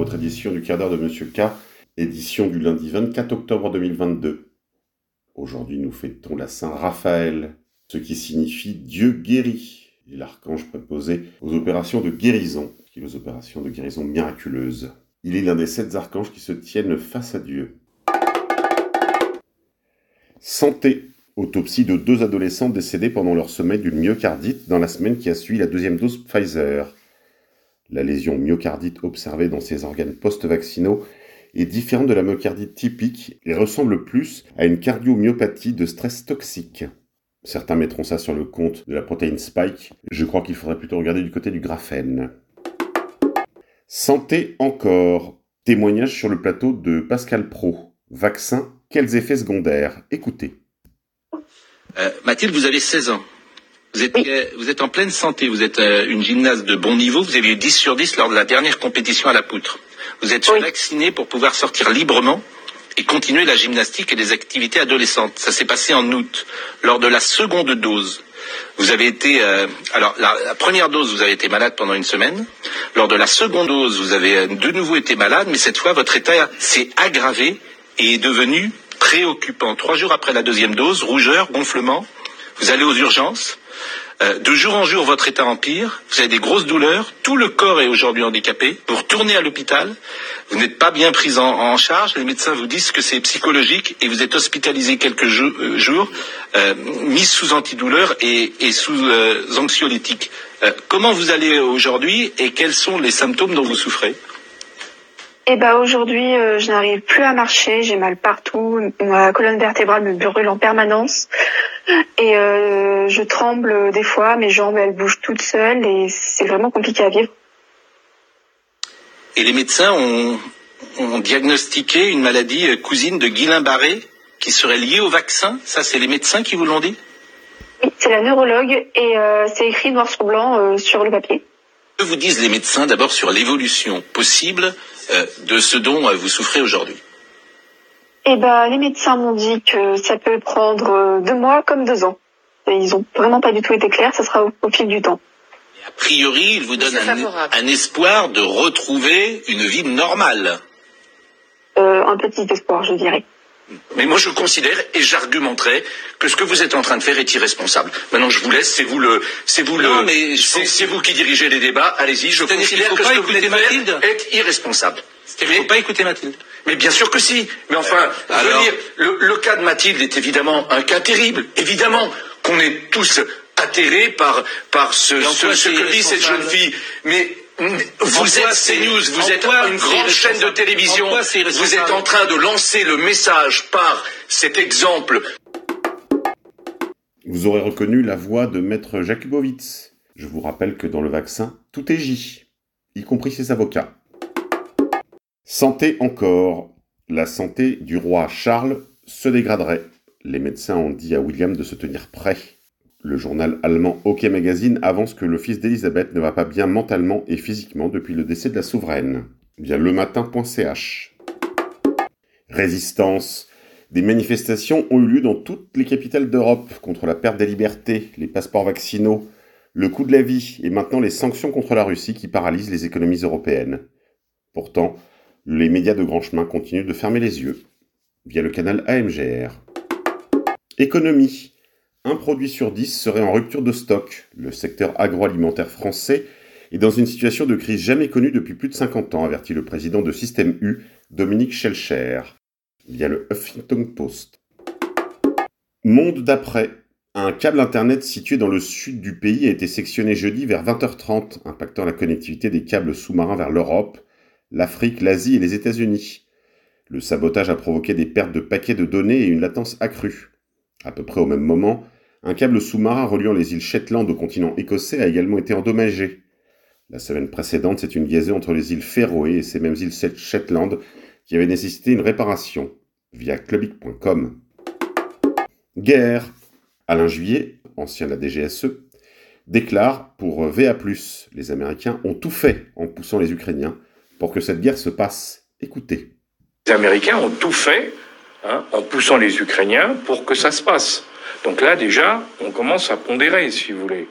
votre édition du quart d'heure de Monsieur K, édition du lundi 24 octobre 2022. Aujourd'hui nous fêtons la Saint Raphaël, ce qui signifie Dieu guérit, et l'archange préposé aux opérations de guérison, qui est aux opérations de guérison miraculeuse. Il est l'un des sept archanges qui se tiennent face à Dieu. Santé. Autopsie de deux adolescents décédés pendant leur sommeil d'une myocardite dans la semaine qui a suivi la deuxième dose Pfizer. La lésion myocardite observée dans ces organes post-vaccinaux est différente de la myocardite typique et ressemble plus à une cardiomyopathie de stress toxique. Certains mettront ça sur le compte de la protéine spike. Je crois qu'il faudrait plutôt regarder du côté du graphène. Santé encore. Témoignage sur le plateau de Pascal Pro. Vaccin, quels effets secondaires? Écoutez. Euh, Mathilde, vous avez 16 ans. Vous êtes, euh, vous êtes en pleine santé, vous êtes euh, une gymnaste de bon niveau, vous avez eu 10 sur 10 lors de la dernière compétition à la poutre. Vous êtes Oui. vacciné pour pouvoir sortir librement et continuer la gymnastique et les activités adolescentes. Ça s'est passé en août, lors de la seconde dose. Vous avez été, euh, alors la, la première dose, vous avez été malade pendant une semaine. Lors de la seconde dose, vous avez euh, de nouveau été malade, mais cette fois, votre état s'est aggravé et est devenu préoccupant. Trois jours après la deuxième dose, rougeur, gonflement, vous allez aux urgences. Euh, de jour en jour, votre état empire. Vous avez des grosses douleurs. Tout le corps est aujourd'hui handicapé. Vous retournez à l'hôpital. Vous n'êtes pas bien pris en, charge. Les médecins vous disent que c'est psychologique et vous êtes hospitalisé quelques euh, jours, euh, mis sous antidouleur et, et sous anxiolytiques. Euh, comment vous allez aujourd'hui et quels sont les symptômes dont vous souffrez? Et bah aujourd'hui, euh, je n'arrive plus à marcher, j'ai mal partout, ma colonne vertébrale me brûle en permanence et euh, je tremble des fois, mes jambes elles bougent toutes seules et c'est vraiment compliqué à vivre. Et les médecins ont, ont diagnostiqué une maladie euh, cousine de Guillain-Barré qui serait liée au vaccin. Ça, c'est les médecins qui vous l'ont dit? Oui, c'est la neurologue et euh, c'est écrit noir sur blanc sur le papier. Que vous disent les médecins d'abord sur l'évolution possible euh, de ce dont euh, vous souffrez aujourd'hui? Et bah les médecins m'ont dit que ça peut prendre euh, deux mois comme deux ans. Et ils ont vraiment pas du tout été clairs, ça sera au, au fil du temps. Et A priori, ils vous donnent un, espoir de retrouver une vie normale. Euh, un petit espoir, je dirais. Mais moi, je considère et j'argumenterai que ce que vous êtes en train de faire est irresponsable. Maintenant, je vous laisse, c'est vous le, c'est vous Non, le, mais c'est vous qui dirigez les débats. Allez-y, je considère que ce que vous faire Mathilde est irresponsable. Il ne faut pas écouter Mathilde. Mais bien sûr que si. Mais enfin, je veux alors dire, le, le cas de Mathilde est évidemment un cas terrible. Évidemment qu'on est tous atterrés par, par ce, ce, que vit cette jeune fille. Mais vous êtes CNews, vous êtes quoi une grande chaîne de télévision. Vous êtes en train de lancer le message par cet exemple Vous aurez reconnu la voix de Maître Jakubowicz. Je vous rappelle que dans le vaccin, tout est J, y compris ses avocats. Santé encore. La santé du roi Charles se dégraderait. Les médecins ont dit à William de se tenir prêt. Le journal allemand OK Magazine avance que le fils d'Elisabeth ne va pas bien mentalement et physiquement depuis le décès de la souveraine. Via lematin.ch. Résistance. Des manifestations ont eu lieu dans toutes les capitales d'Europe contre la perte des libertés, les passeports vaccinaux, le coût de la vie et maintenant les sanctions contre la Russie qui paralysent les économies européennes. Pourtant, les médias de grand chemin continuent de fermer les yeux via le canal AMGR. Économie. Un produit sur dix serait en rupture de stock. Le secteur agroalimentaire français est dans une situation de crise jamais connue depuis plus de 50 ans, avertit le président de Système U, Dominique Schelcher via le Huffington Post. Monde d'après. Un câble Internet situé dans le sud du pays a été sectionné jeudi vers 20h30, impactant la connectivité des câbles sous-marins vers l'Europe, l'Afrique, l'Asie et les États-Unis. Le sabotage a provoqué des pertes de paquets de données et une latence accrue. À peu près au même moment, un câble sous-marin reliant les îles Shetland au continent écossais a également été endommagé. La semaine précédente, c'est une liaison entre les îles Féroé et ces mêmes îles Shetland qui avait nécessité une réparation via clubic.com. Guerre. Alain Juillet, ancien de la DGSE, déclare pour VA+, les Américains ont tout fait en poussant les Ukrainiens pour que cette guerre se passe. Écoutez. Les Américains ont tout fait hein, en poussant les Ukrainiens pour que ça se passe. Donc là, déjà, on commence à pondérer, si vous voulez.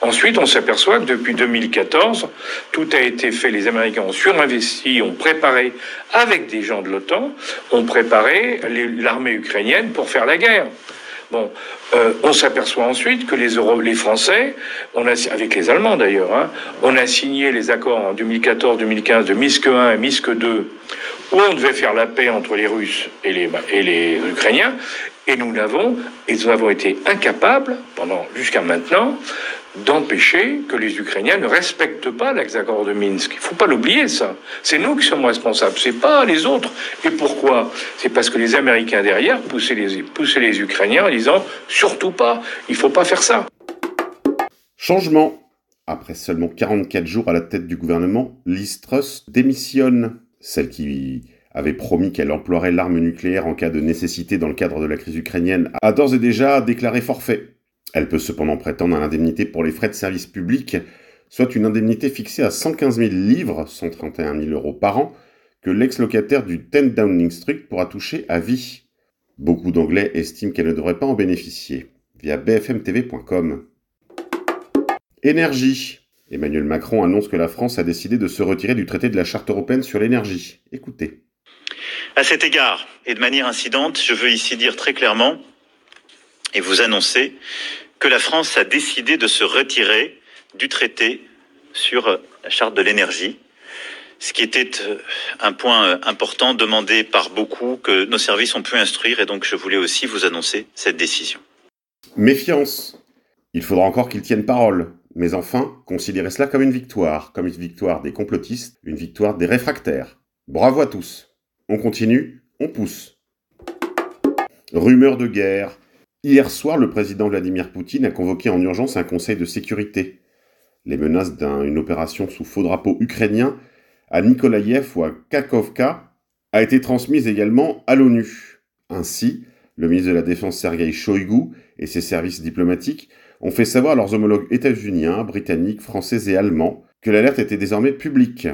Ensuite, on s'aperçoit que depuis 2014, tout a été fait. Les Américains ont surinvesti, ont préparé, avec des gens de l'OTAN, ont préparé l'armée ukrainienne pour faire la guerre. Bon, euh, on s'aperçoit ensuite que les, les Français, avec les Allemands d'ailleurs, hein, on a signé les accords en 2014-2015 de Minsk 1 et Minsk 2, où on devait faire la paix entre les Russes et les, Ukrainiens, et nous n'avons, et nous avons été incapables, pendant jusqu'à maintenant, d'empêcher que les Ukrainiens ne respectent pas l'accord de Minsk. Il ne faut pas l'oublier, ça. C'est nous qui sommes responsables, c'est pas les autres. Et pourquoi? C'est parce que les Américains derrière poussaient les, Ukrainiens en disant surtout pas, il faut pas faire ça. Changement. Après seulement 44 jours à la tête du gouvernement, Liz Truss démissionne. Celle qui avait promis qu'elle emploierait l'arme nucléaire en cas de nécessité dans le cadre de la crise ukrainienne, a d'ores et déjà déclaré forfait. Elle peut cependant prétendre à l'indemnité pour les frais de service public, soit une indemnité fixée à 115 000 livres, 131 000 euros par an, que l'ex-locataire du 10 Downing Street pourra toucher à vie. Beaucoup d'Anglais estiment qu'elle ne devrait pas en bénéficier, via bfmtv.com. Énergie. Emmanuel Macron annonce que la France a décidé de se retirer du traité de la Charte européenne sur l'énergie. Écoutez. À cet égard, et de manière incidente, je veux ici dire très clairement et vous annoncer que la France a décidé de se retirer du traité sur la charte de l'énergie, ce qui était euh, un point euh, important demandé par beaucoup que nos services ont pu instruire et donc je voulais aussi vous annoncer cette décision. Méfiance. Il faudra encore qu'ils tiennent parole. Mais enfin, considérez cela comme une victoire, comme une victoire des complotistes, une victoire des réfractaires. Bravo à tous. On continue, on pousse. Rumeur de guerre, Hier soir, le président Vladimir Poutine a convoqué en urgence un conseil de sécurité. Les menaces d'une opération sous faux drapeau ukrainien à Nikolaïev ou à Kakovka a été transmise également à l'ONU. Ainsi, le ministre de la Défense Sergei Shoigu et ses services diplomatiques ont fait savoir à leurs homologues états-uniens, britanniques, français et allemands que l'alerte était désormais publique.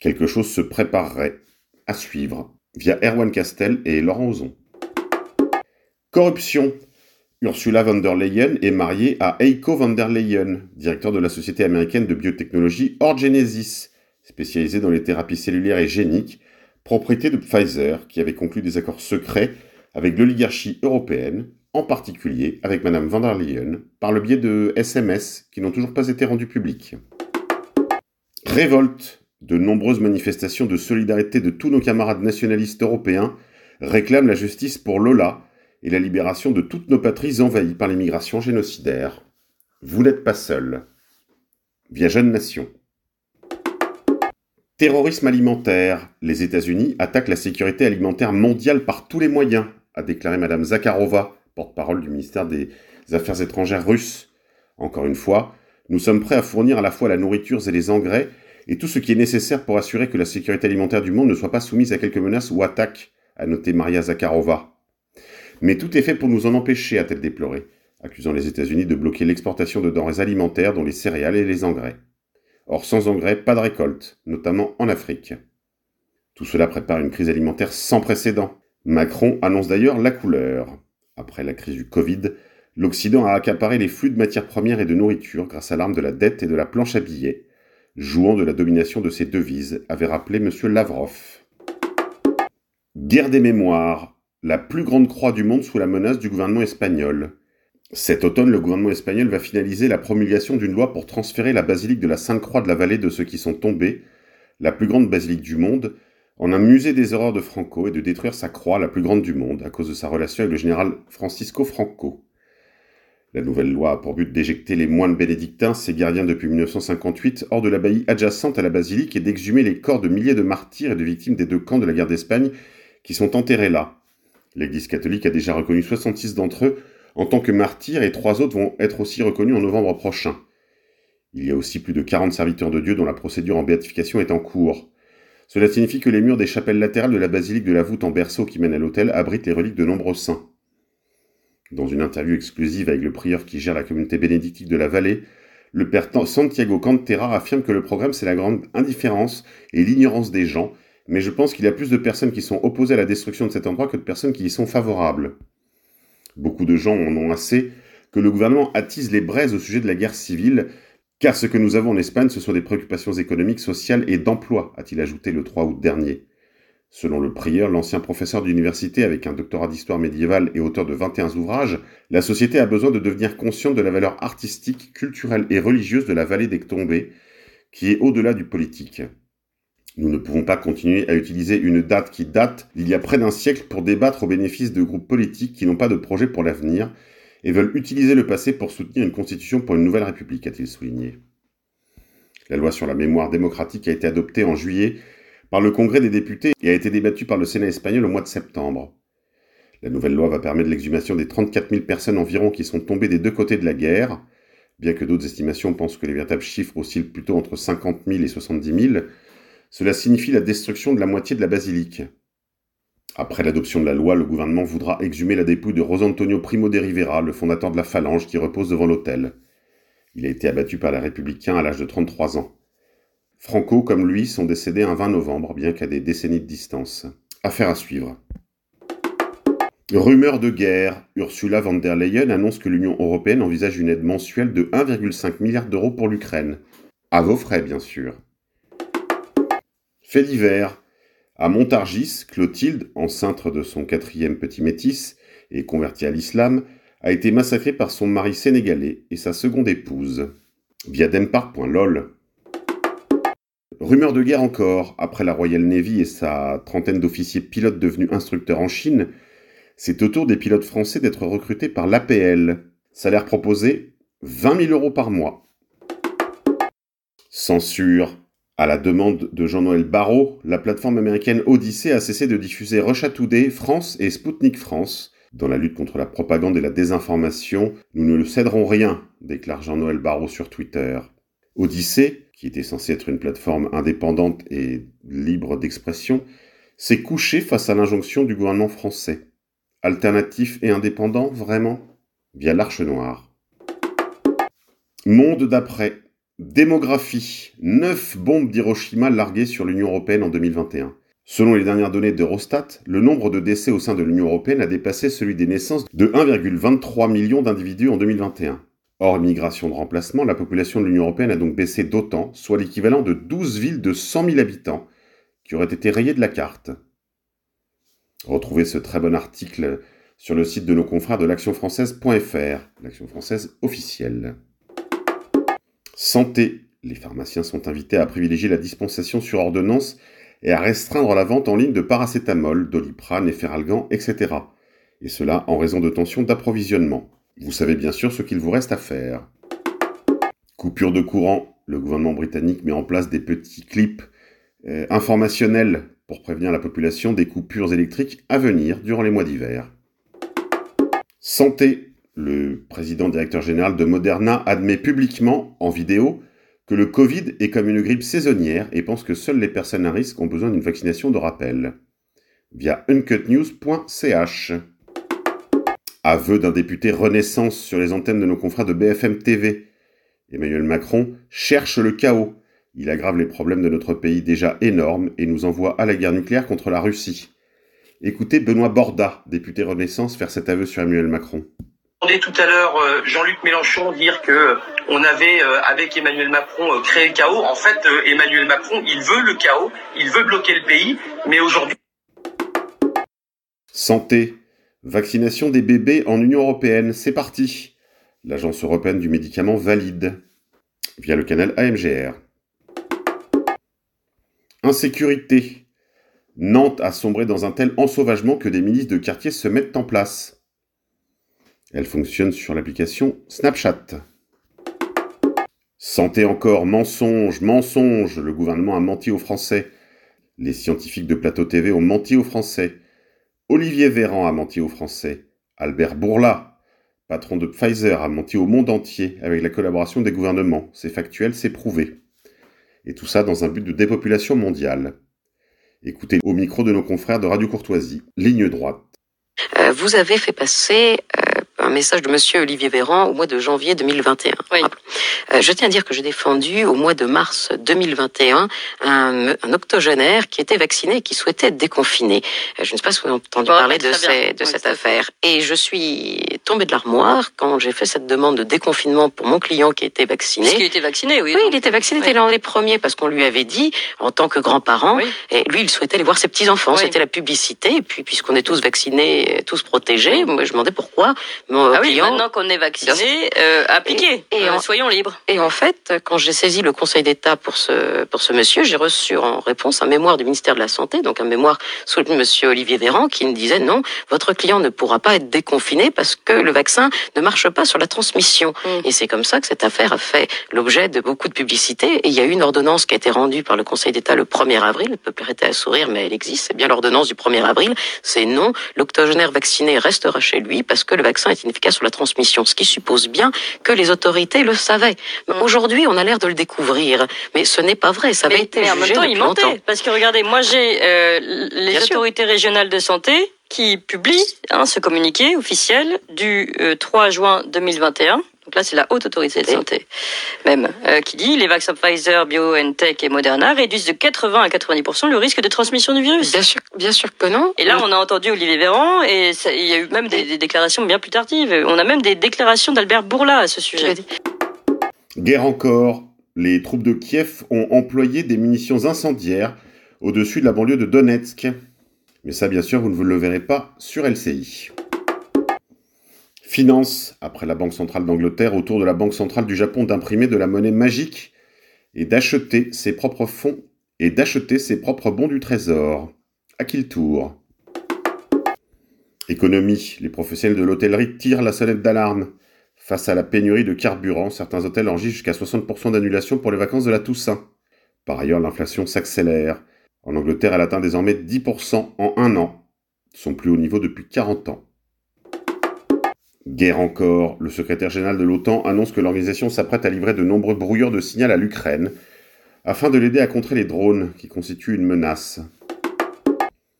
Quelque chose se préparerait à suivre via Erwan Castel et Laurent Ozon. Corruption. Ursula von der Leyen est mariée à Eiko von der Leyen, directeur de la société américaine de biotechnologie Orgenesis, spécialisée dans les thérapies cellulaires et géniques, propriété de Pfizer, qui avait conclu des accords secrets avec l'oligarchie européenne, en particulier avec Madame von der Leyen, par le biais de SMS qui n'ont toujours pas été rendus publics. Révolte. De nombreuses manifestations de solidarité de tous nos camarades nationalistes européens réclament la justice pour Lola, et la libération de toutes nos patries envahies par l'immigration génocidaire. Vous n'êtes pas seul. Via Jeune Nation. Terrorisme alimentaire. Les États-Unis attaquent la sécurité alimentaire mondiale par tous les moyens, a déclaré Mme Zakharova, porte-parole du ministère des Affaires étrangères russe. Encore une fois, nous sommes prêts à fournir à la fois la nourriture et les engrais et tout ce qui est nécessaire pour assurer que la sécurité alimentaire du monde ne soit pas soumise à quelques menaces ou attaques, a noté Maria Zakharova. Mais tout est fait pour nous en empêcher, a-t-elle déploré, accusant les États-Unis de bloquer l'exportation de denrées alimentaires dont les céréales et les engrais. Or, sans engrais, pas de récolte, notamment en Afrique. Tout cela prépare une crise alimentaire sans précédent. Macron annonce d'ailleurs la couleur. Après la crise du Covid, l'Occident a accaparé les flux de matières premières et de nourriture grâce à l'arme de la dette et de la planche à billets, jouant de la domination de ses devises, avait rappelé M. Lavrov. Guerre des mémoires, la plus grande croix du monde sous la menace du gouvernement espagnol. Cet automne, le gouvernement espagnol va finaliser la promulgation d'une loi pour transférer la basilique de la Sainte-Croix de la vallée de ceux qui sont tombés, la plus grande basilique du monde, en un musée des horreurs de Franco et de détruire sa croix, la plus grande du monde, à cause de sa relation avec le général Francisco Franco. La nouvelle loi a pour but d'éjecter les moines bénédictins, ces gardiens depuis 1958, hors de l'abbaye adjacente à la basilique et d'exhumer les corps de milliers de martyrs et de victimes des deux camps de la guerre d'Espagne qui sont enterrés là, L'Église catholique a déjà reconnu 66 d'entre eux en tant que martyrs et trois autres vont être aussi reconnus en novembre prochain. Il y a aussi plus de 40 serviteurs de Dieu dont la procédure en béatification est en cours. Cela signifie que les murs des chapelles latérales de la basilique de la voûte en berceau qui mène à l'autel abritent les reliques de nombreux saints. Dans une interview exclusive avec le prieur qui gère la communauté bénédictique de la vallée, le père Santiago Cantera affirme que le programme c'est la grande indifférence et l'ignorance des gens mais je pense qu'il y a plus de personnes qui sont opposées à la destruction de cet endroit que de personnes qui y sont favorables. Beaucoup de gens en ont assez que le gouvernement attise les braises au sujet de la guerre civile, car ce que nous avons en Espagne, ce sont des préoccupations économiques, sociales et d'emploi, a-t-il ajouté le 3 août dernier. Selon le prieur, l'ancien professeur d'université avec un doctorat d'histoire médiévale et auteur de 21 ouvrages, la société a besoin de devenir consciente de la valeur artistique, culturelle et religieuse de la vallée des tombées, qui est au-delà du politique. Nous ne pouvons pas continuer à utiliser une date qui date d'il y a près d'un siècle pour débattre au bénéfice de groupes politiques qui n'ont pas de projet pour l'avenir et veulent utiliser le passé pour soutenir une constitution pour une nouvelle république, a-t-il souligné. La loi sur la mémoire démocratique a été adoptée en juillet par le Congrès des députés et a été débattu par le Sénat espagnol au mois de septembre. La nouvelle loi va permettre l'exhumation des 34 000 personnes environ qui sont tombées des deux côtés de la guerre, bien que d'autres estimations pensent que les véritables chiffres oscillent plutôt entre 50 000 et 70 000, cela signifie la destruction de la moitié de la basilique. Après l'adoption de la loi, le gouvernement voudra exhumer la dépouille de Rosantonio Primo de Rivera, le fondateur de la Phalange qui repose devant l'autel. Il a été abattu par les républicains à l'âge de 33 ans. Franco, comme lui, sont décédés un 20 novembre, bien qu'à des décennies de distance. Affaire à suivre. Rumeur de guerre. Ursula von der Leyen annonce que l'Union européenne envisage une aide mensuelle de 1,5 milliard d'euros pour l'Ukraine. À vos frais, bien sûr. Fait divers. À Montargis, Clotilde, enceinte de son quatrième petit métis et convertie à l'islam, a été massacrée par son mari sénégalais et sa seconde épouse. Via Dempart.lol. Rumeur de guerre encore, après la Royal Navy et sa trentaine d'officiers pilotes devenus instructeurs en Chine, c'est au tour des pilotes français d'être recrutés par l'APL. Salaire proposé 20 000 euros par mois. Censure. À la demande de Jean-Noël Barrot, la plateforme américaine Odyssey a cessé de diffuser Russia Today France et Sputnik France. Dans la lutte contre la propagande et la désinformation, nous ne le céderons rien, déclare Jean-Noël Barrot sur Twitter. Odyssey, qui était censé être une plateforme indépendante et libre d'expression, s'est couché face à l'injonction du gouvernement français. Alternatif et indépendant, vraiment? Via l'Arche Noire. Monde d'après. Démographie. Neuf bombes d'Hiroshima larguées sur l'Union européenne en 2021. Selon les dernières données d'Eurostat, le nombre de décès au sein de l'Union européenne a dépassé celui des naissances de 1,23 million d'individus en 2021. Hors migration de remplacement, la population de l'Union européenne a donc baissé d'autant, soit l'équivalent de 12 villes de 100 000 habitants, qui auraient été rayées de la carte. Retrouvez ce très bon article sur le site de nos confrères de l'actionfrançaise.fr, l'action française officielle. Santé. Les pharmaciens sont invités à privilégier la dispensation sur ordonnance et à restreindre la vente en ligne de paracétamol, doliprane, efferalgan, etc. Et cela en raison de tensions d'approvisionnement. Vous savez bien sûr ce qu'il vous reste à faire. Coupure de courant. Le gouvernement britannique met en place des petits clips euh, informationnels pour prévenir la population des coupures électriques à venir durant les mois d'hiver. Santé. Le président directeur général de Moderna admet publiquement, en vidéo, que le Covid est comme une grippe saisonnière et pense que seules les personnes à risque ont besoin d'une vaccination de rappel. Via uncutnews.ch. Aveu d'un député Renaissance sur les antennes de nos confrères de BFM TV. Emmanuel Macron cherche le chaos. Il aggrave les problèmes de notre pays déjà énormes et nous envoie à la guerre nucléaire contre la Russie. Écoutez Benoît Borda, député Renaissance, faire cet aveu sur Emmanuel Macron. On tout à l'heure euh, Jean-Luc Mélenchon dire que euh, on avait euh, avec Emmanuel Macron créé le chaos. En fait, Emmanuel Macron, il veut le chaos, il veut bloquer le pays, mais aujourd'hui. Santé. Vaccination des bébés en Union européenne, c'est parti. L'Agence européenne du médicament valide via le canal AMGR. Insécurité. Nantes a sombré dans un tel ensauvagement que des milices de quartier se mettent en place. Elle fonctionne sur l'application Snapchat. Santé encore, mensonge, mensonge. Le gouvernement a menti aux Français. Les scientifiques de Plateau TV ont menti aux Français. Olivier Véran a menti aux Français. Albert Bourla, patron de Pfizer, a menti au monde entier avec la collaboration des gouvernements. C'est factuel, c'est prouvé. Et tout ça dans un but de dépopulation mondiale. Écoutez au micro de nos confrères de Radio Courtoisie, ligne droite. Euh, vous avez fait passer euh, message de Monsieur Olivier Véran au mois de janvier 2021. Oui. Euh, je tiens à dire que j'ai défendu au mois de mars 2021 un, un, octogénaire qui était vacciné et qui souhaitait être déconfiné. Euh, je ne sais pas si vous avez entendu parler de, ces, de cette affaire. Et je suis tombé de l'armoire quand j'ai fait cette demande de déconfinement pour mon client qui était vacciné. Parce qu'il était vacciné, oui. Oui, il était vacciné, il était l'un des premiers parce qu'on lui avait dit, en tant que grand-parent, et lui, il souhaitait aller voir ses petits-enfants. C'était la publicité. Et puis, puisqu'on est tous vaccinés, tous protégés, moi, je me demandais pourquoi mon ah. Oui, maintenant qu'on est vacciné, euh, appliquez. Et, euh, soyons libres. Et en fait, quand j'ai saisi le Conseil d'État pour ce, pour ce monsieur, j'ai reçu en réponse un mémoire du ministère de la Santé, donc un mémoire sous le monsieur Olivier Véran, qui me disait non, votre client ne pourra pas être déconfiné parce que le vaccin ne marche pas sur la transmission. Mm. Et c'est comme ça que cette affaire a fait l'objet de beaucoup de publicité. Et il y a eu une ordonnance qui a été rendue par le Conseil d'État le 1er avril. Elle peut prêter à sourire, mais elle existe. C'est bien l'ordonnance du 1er avril. C'est non, l'octogénaire vacciné restera chez lui parce que le vaccin est inefficace sur la transmission. Ce qui suppose bien que les autorités le savaient. Mm. Aujourd'hui, on a l'air de le découvrir. Mais ce n'est pas vrai. Ça avait été mais en même temps, il mentait. Parce que regardez, moi j'ai euh, les autorités régionales de santé qui publient hein, ce communiqué officiel du 3 euh, juin 2021. Donc là, c'est la haute autorité de santé, même, euh, qui dit les vaccins Pfizer, BioNTech et Moderna réduisent de 80 à 90 le risque de transmission du virus. Bien sûr, bien sûr que non. Et là, on a entendu Olivier Véran et il y a eu même des, des, déclarations bien plus tardives. On a même des déclarations d'Albert Bourla à ce sujet. Guerre encore. Les troupes de Kiev ont employé des munitions incendiaires au-dessus de la banlieue de Donetsk. Mais ça, bien sûr, vous ne le verrez pas sur LCI. Finance, après la Banque centrale d'Angleterre, autour de la Banque centrale du Japon d'imprimer de la monnaie magique et d'acheter ses propres fonds et d'acheter ses propres bons du trésor. À qui le tour? Économie, les professionnels de l'hôtellerie tirent la sonnette d'alarme. Face à la pénurie de carburant, certains hôtels enregistrent jusqu'à 60% d'annulation pour les vacances de la Toussaint. Par ailleurs, l'inflation s'accélère. En Angleterre, elle atteint désormais 10% en un an, son plus haut niveau depuis 40 ans. Guerre encore, le secrétaire général de l'OTAN annonce que l'organisation s'apprête à livrer de nombreux brouilleurs de signal à l'Ukraine, afin de l'aider à contrer les drones qui constituent une menace.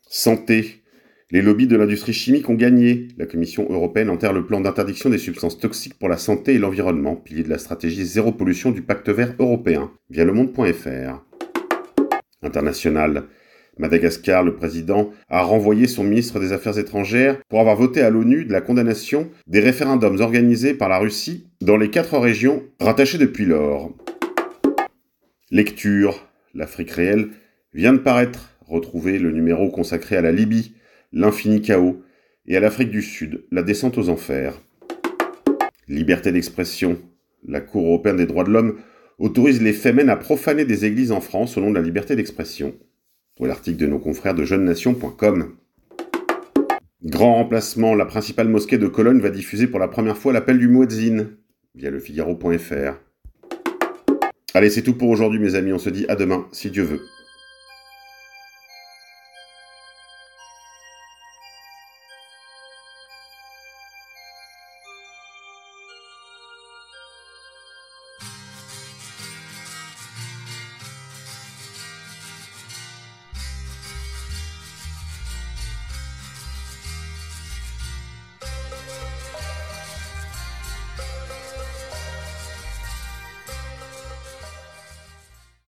Santé. Les lobbies de l'industrie chimique ont gagné. La Commission européenne enterre le plan d'interdiction des substances toxiques pour la santé et l'environnement, pilier de la stratégie zéro pollution du pacte vert européen, via le monde.fr international. Madagascar, le président, a renvoyé son ministre des Affaires étrangères pour avoir voté à l'ONU de la condamnation des référendums organisés par la Russie dans les quatre régions rattachées depuis lors. Lecture. L'Afrique réelle vient de paraître. Retrouver le numéro consacré à la Libye, l'infini chaos, et à l'Afrique du Sud, la descente aux enfers. Liberté d'expression. La Cour européenne des droits de l'homme autorise les fémènes à profaner des églises en France de la liberté d'expression. Pour l'article de nos confrères de jeunenation.com. Grand remplacement, la principale mosquée de Cologne va diffuser pour la première fois l'appel du muezzin via le Figaro.fr. Allez, c'est tout pour aujourd'hui mes amis, on se dit à demain si Dieu veut.